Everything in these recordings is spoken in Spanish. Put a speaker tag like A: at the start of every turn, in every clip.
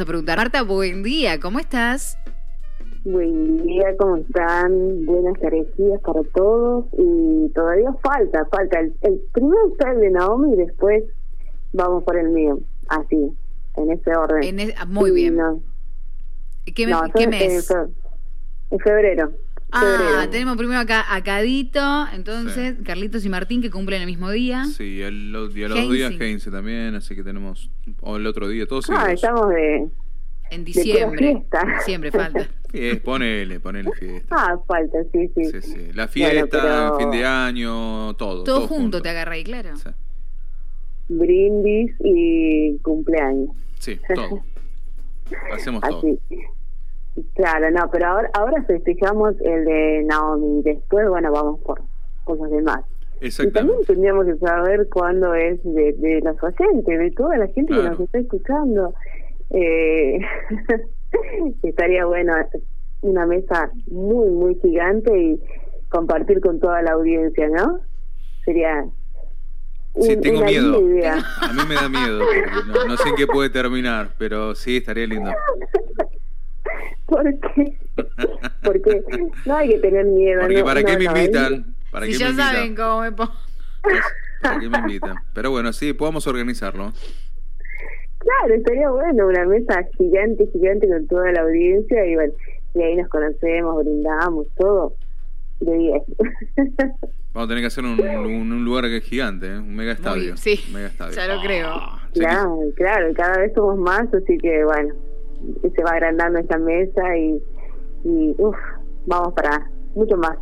A: a preguntar, Marta, buen día, ¿cómo estás?
B: Buen día, ¿cómo están? Buenas energías para todos y todavía falta, falta. El, primero está el de Naomi y después vamos por el mío, así, en ese orden.
A: Ah, muy bien. ¿Qué, mes?
B: En, febrero.
A: Ah, tenemos primero acá a Cadito, entonces Carlitos y Martín que cumplen el mismo día.
C: Sí, el, los dos días Heinze también, así que tenemos, o el otro día, todos
B: Ah, estamos de...
A: En diciembre. Diciembre falta.
C: Sí, ponele, ponele fiesta.
B: Ah, falta, sí, sí.
C: sí, sí. La fiesta, fin de año, todo.
A: Todo, junto, te agarra ahí, claro.
B: Brindis y cumpleaños.
C: Sí, todo. Hacemos todo.
B: Claro, no, pero ahora, ahora festejamos el de Naomi. Después, bueno, vamos por cosas demás. Y también tendríamos que saber cuándo es de, de los oyentes, de toda la gente que nos está escuchando. Eh, estaría bueno una mesa muy, muy gigante y compartir con toda la audiencia, ¿no? Sería
C: Sí, tengo miedo. A mí me da miedo. No, no, sé en qué puede terminar, pero sí, estaría lindo.
B: ¿Por qué? Porque no hay que tener miedo.
C: Porque ¿para qué me invitan? ¿Para
A: si ya saben cómo me pongo.
C: ¿Para qué me invitan? Pero bueno, sí, podemos organizarlo.
B: Claro, estaría bueno, una mesa gigante, gigante con toda la audiencia y bueno, y ahí nos conocemos, brindamos, todo de 10.
C: Vamos a tener que hacer un, un, lugar que es gigante, ¿eh? un mega estadio.
A: sí,
C: mega estadio.
A: ya lo creo.
B: Claro, claro, cada vez somos más, así que bueno, se va agrandando esta mesa y, y uff, vamos para mucho más.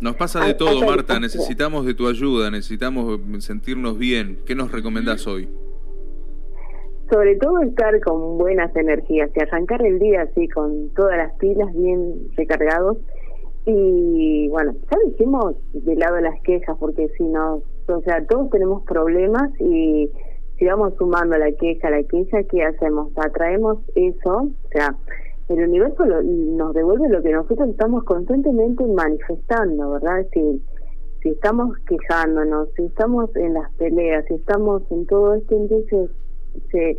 C: Nos pasa de todo, Marta. Necesitamos de tu ayuda, necesitamos sentirnos bien. ¿Qué nos recomendás hoy?
B: Sobre todo estar con buenas energías y arrancar el día así, con todas las pilas bien recargados. Y bueno, ya dijimos de lado las quejas, porque si no, o sea, todos tenemos problemas y si vamos sumando la queja, la queja, ¿qué hacemos? Atraemos eso, o sea, el universo nos devuelve lo que nosotros estamos constantemente manifestando, ¿verdad? Si, si estamos quejándonos, si estamos en las peleas, si estamos en todo esto, entonces se,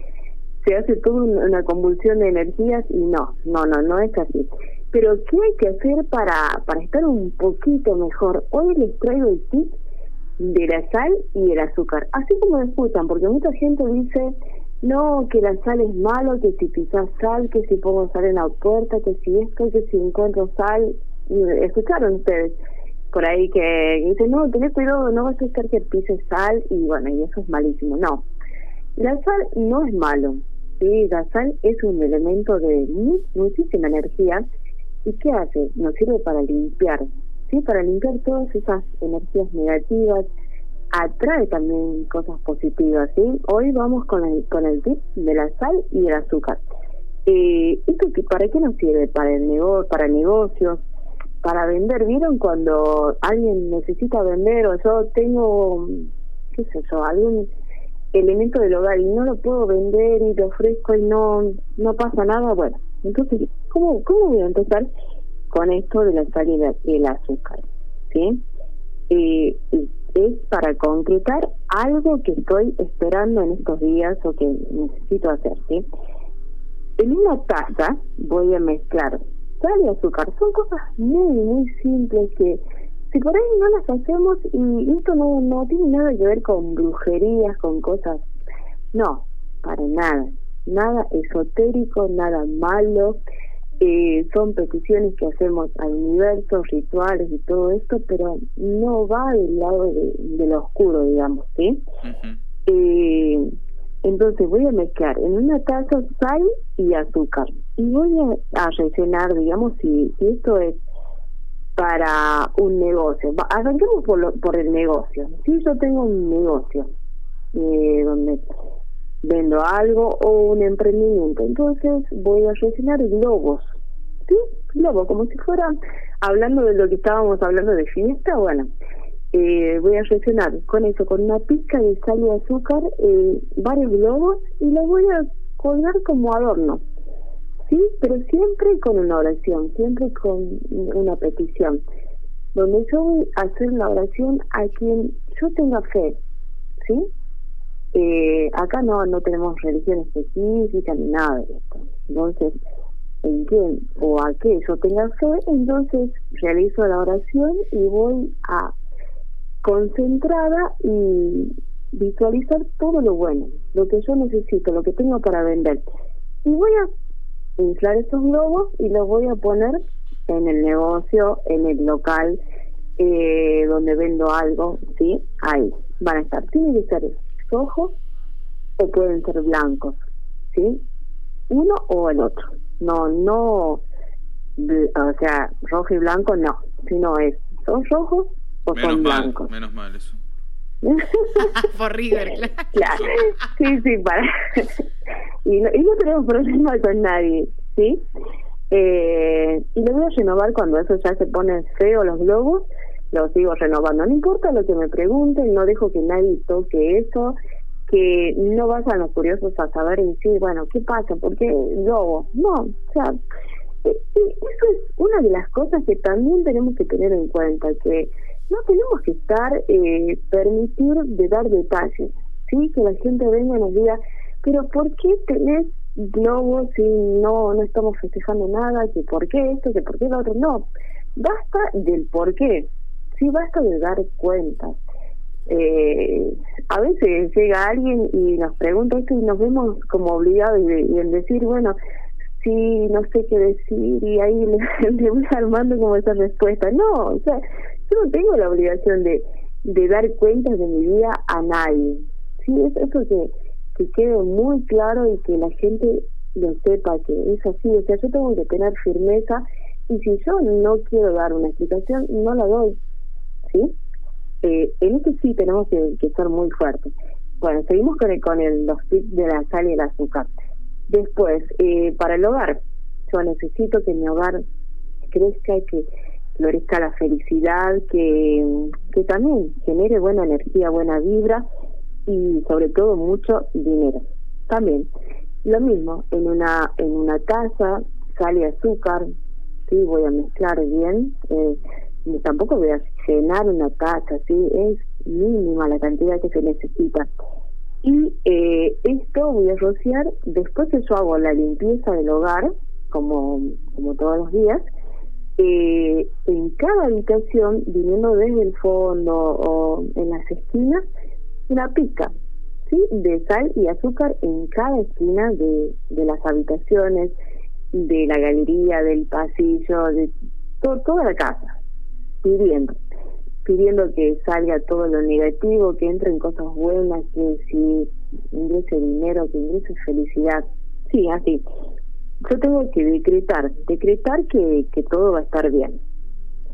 B: se hace toda una convulsión de energías y no, no, no, no es así. Pero ¿qué hay que hacer para, para estar un poquito mejor? Hoy les traigo el tip de la sal y el azúcar. Así como lo escuchan, porque mucha gente dice, no, que la sal es malo, que si pisas sal, que si pongo sal en la puerta, que si esto, que si encuentro sal. Escucharon ustedes por ahí que dicen, no, tenés cuidado, no vas a estar que pises sal y bueno, y eso es malísimo. No, la sal no es malo. ¿sí? La sal es un elemento de muchísima energía. ¿Y qué hace? Nos sirve para limpiar ¿sí? Para limpiar todas esas energías negativas, atrae también cosas positivas, ¿sí? Hoy vamos con el, con el tip de la sal y el azúcar. Eh, ¿Esto para qué nos sirve? Para el negocio, para negocios, para vender. ¿Vieron cuando alguien necesita vender o yo tengo, qué sé yo, algún elemento del hogar y no lo puedo vender y lo ofrezco y no no pasa nada? Bueno, entonces, ¿cómo, cómo voy a empezar? Con esto de la sal y el azúcar. ¿sí? Eh, es para concretar algo que estoy esperando en estos días o que necesito hacer. ¿sí? En una taza voy a mezclar sal y azúcar. Son cosas muy, muy simples que si por ahí no las hacemos y esto no, no tiene nada que ver con brujerías, con cosas. No, para nada. Nada esotérico, nada malo. Eh, son peticiones que hacemos al universo, rituales y todo esto, pero no va del lado de, lo oscuro, digamos, ¿sí? eh, entonces voy a mezclar en una taza sal y azúcar y voy a, rellenar, digamos, si, esto es para un negocio. Arranquemos por, por el negocio. Si yo tengo un negocio eh, donde vendo algo o un emprendimiento. Entonces voy a rellenar globos, ¿sí? Globos, como si fuera hablando de lo que estábamos hablando de fiesta, bueno, eh, voy a rellenar con eso, con una pizca de sal y azúcar, eh, varios globos y los voy a colgar como adorno. Sí, pero siempre con una oración, siempre con una petición, donde yo voy a hacer la oración a quien yo tenga fe, ¿sí? Eh, acá no, no tenemos religión específica ni nada de esto. Entonces, en quién o a qué yo tenga fe, entonces realizo la oración y voy a concentrada y visualizar todo lo bueno, lo que yo necesito, lo que tengo para vender. Y voy a inflar esos globos y los voy a poner en el negocio, en el local eh, donde vendo algo, ¿sí? Ahí van a estar. Tienen que ser rojos o pueden ser blancos, ¿sí? Uno o el otro. No, no, o sea, rojo y blanco no, sino es, son rojos o son blancos.
C: Menos mal eso.
A: Por River,
B: claro. Sí, sí, para. y, no, y no tenemos problema con nadie, ¿sí? Eh, y lo voy a renovar cuando eso ya se pone feo los globos, lo sigo renovando. No importa lo que me pregunten, no dejo que nadie toque eso, que no vayan los curiosos a saber en sí, bueno, ¿qué pasa? ¿Por qué? No, o sea, eh, eh, eso es una de las cosas que también tenemos que tener en cuenta, que no tenemos que estar, eh, permitir de dar detalles, ¿sí? Que la gente venga y nos diga, pero ¿por qué tenés globos si no, no estamos festejando nada? ¿Que por qué esto? ¿Que por qué lo otro? No, basta del por qué, sí, basta de dar cuentas. Eh, a veces llega alguien y nos pregunta esto y nos vemos como obligados y, en decir, bueno, sí, no sé qué decir y ahí le, le voy armando como esa respuesta. No, o sea, yo no tengo la obligación de, de dar cuentas de mi vida a nadie. Sí, es eso que, que quede muy claro y que la gente lo sepa que es así. O sea, yo tengo que tener firmeza y si yo no quiero dar una explicación, no la doy. ¿Sí? Eh, en esto sí tenemos que, que, ser muy fuertes. Bueno, seguimos con, el, con el, los tips de la sal y el azúcar. Después, eh, para el hogar, yo necesito que mi hogar crezca y que florezca la felicidad, que, que también genere buena energía, buena vibra y sobre todo mucho dinero. También lo mismo en una en una taza sale azúcar, sí voy a mezclar bien. Eh, tampoco voy a llenar una taza, sí es mínima la cantidad que se necesita. Y eh, esto voy a rociar después que yo hago la limpieza del hogar, como, como todos los días, eh, en cada habitación, viniendo desde el fondo o en las esquinas, una pica ¿sí? de sal y azúcar en cada esquina de, de las habitaciones, de la galería, del pasillo, de toda la casa, pidiendo, pidiendo que salga todo lo negativo, que entren cosas buenas, que si ingrese dinero, que ingrese felicidad. Sí, así yo tengo que decretar, decretar que, que todo va a estar bien.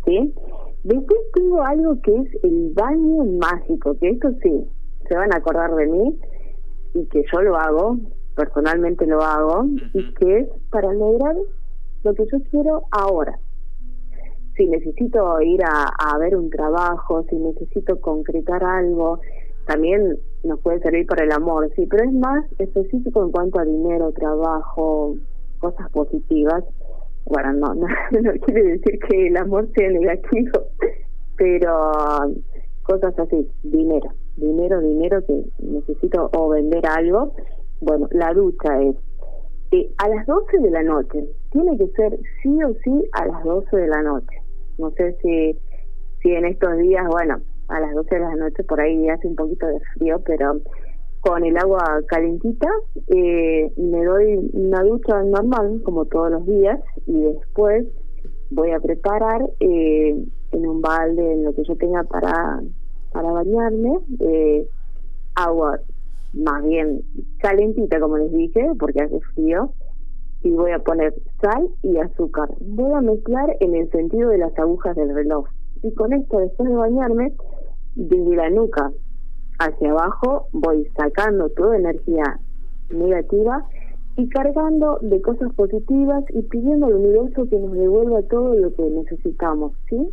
B: ¿Sí? Después tengo algo que es el baño mágico, que esto sí, se van a acordar de mí y que yo lo hago, personalmente lo hago, y que es para lograr lo que yo quiero ahora. Si necesito ir a, a ver un trabajo, si necesito concretar algo, también nos puede servir para el amor, sí, pero es más específico en cuanto a dinero, trabajo, cosas positivas. Bueno, no, no, quiere decir que el amor sea negativo, pero cosas así, dinero, dinero, dinero que necesito o vender algo. Bueno, la ducha es eh, a las 12 de la noche, tiene que ser sí o sí a las 12 de la noche. No sé si, si en estos días, bueno, a las 12 de la noche por ahí hace un poquito de frío, pero con el agua calentita, eh, me doy una ducha normal, como todos los días, y después voy a preparar eh, en un balde, en lo que yo tenga para, para bañarme, eh, agua más bien calentita, como les dije, porque hace frío, y voy a poner sal y azúcar. Voy a mezclar en el sentido de las agujas del reloj. Y con esto, después de bañarme, desde la nuca hacia abajo voy sacando toda energía negativa y cargando de cosas positivas y pidiendo al universo que nos devuelva todo lo que necesitamos, ¿sí?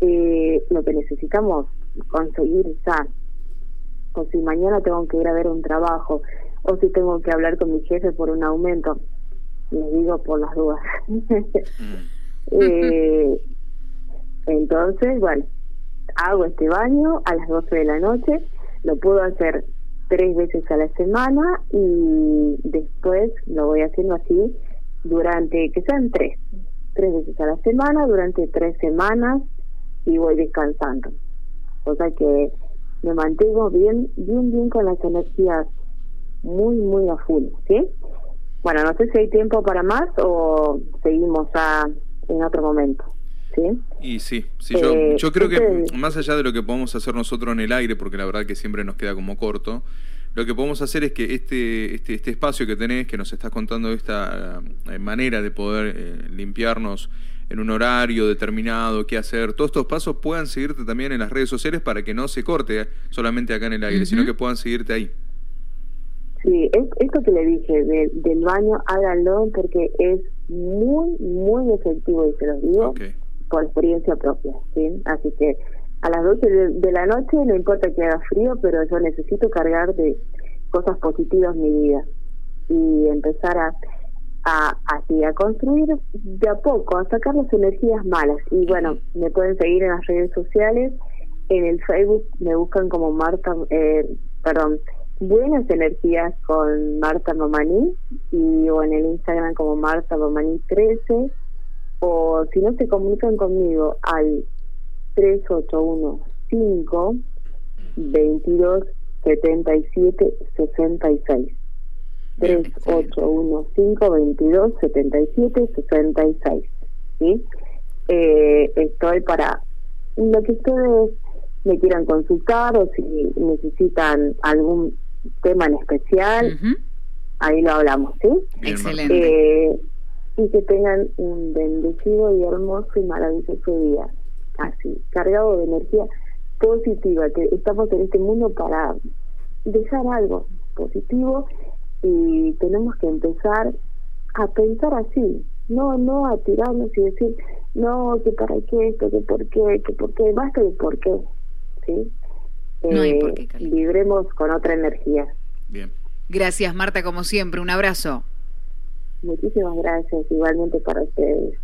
B: Eh, lo que necesitamos conseguir ya. O si mañana tengo que ir a ver un trabajo, o si tengo que hablar con mi jefe por un aumento, les digo por las dudas. eh, entonces, bueno, hago este baño a las 12 de la noche lo puedo hacer tres veces a la semana y después lo voy haciendo así durante, que sean tres, tres veces a la semana, durante tres semanas y voy descansando. O sea que me mantengo bien, bien, bien con las energías muy, muy a full, ¿sí? Bueno, no sé si hay tiempo para más o seguimos a, en otro momento. ¿Sí?
C: Y sí, sí yo, eh, yo creo que más allá de lo que podemos hacer nosotros en el aire, porque la verdad que siempre nos queda como corto, lo que podemos hacer es que este, este, este espacio que tenés, que nos estás contando esta eh, manera de poder eh, limpiarnos en un horario determinado, qué hacer, todos estos pasos puedan seguirte también en las redes sociales para que no se corte solamente acá en el aire, sino que puedan seguirte ahí.
B: Sí, esto que le dije del baño, háganlo porque es muy, muy efectivo y se los digo por experiencia propia. ¿sí? Así que a las 12 de, la noche no importa que haga frío, pero yo necesito cargar de cosas positivas mi vida y empezar a, a así a construir de a poco, a sacar las energías malas. Y bueno, me pueden seguir en las redes sociales, en el Facebook me buscan como Marta, eh, perdón, Buenas Energías con Marta Mamani y o en el Instagram como Marta Mamani 13 o si no se comunican conmigo al 3815 22 77 66 3815 22 77 66 ¿sí? Eh, estoy para lo que ustedes me quieran consultar o si necesitan algún tema en especial, ahí lo hablamos, ¿sí?
A: Excelente.
B: Eh, y que tengan un bendecido y hermoso y maravilloso día, así, cargado de energía positiva, que estamos en este mundo para dejar algo positivo y tenemos que empezar a pensar así, no no a tirarnos y decir, no, que para qué esto, que por qué, que por qué, basta de por qué, ¿sí?
A: No hay por qué,
B: eh, Vibremos con otra energía.
C: Bien.
A: Gracias, Marta, como siempre. Un abrazo.
B: Muchísimas gracias, igualmente para ustedes.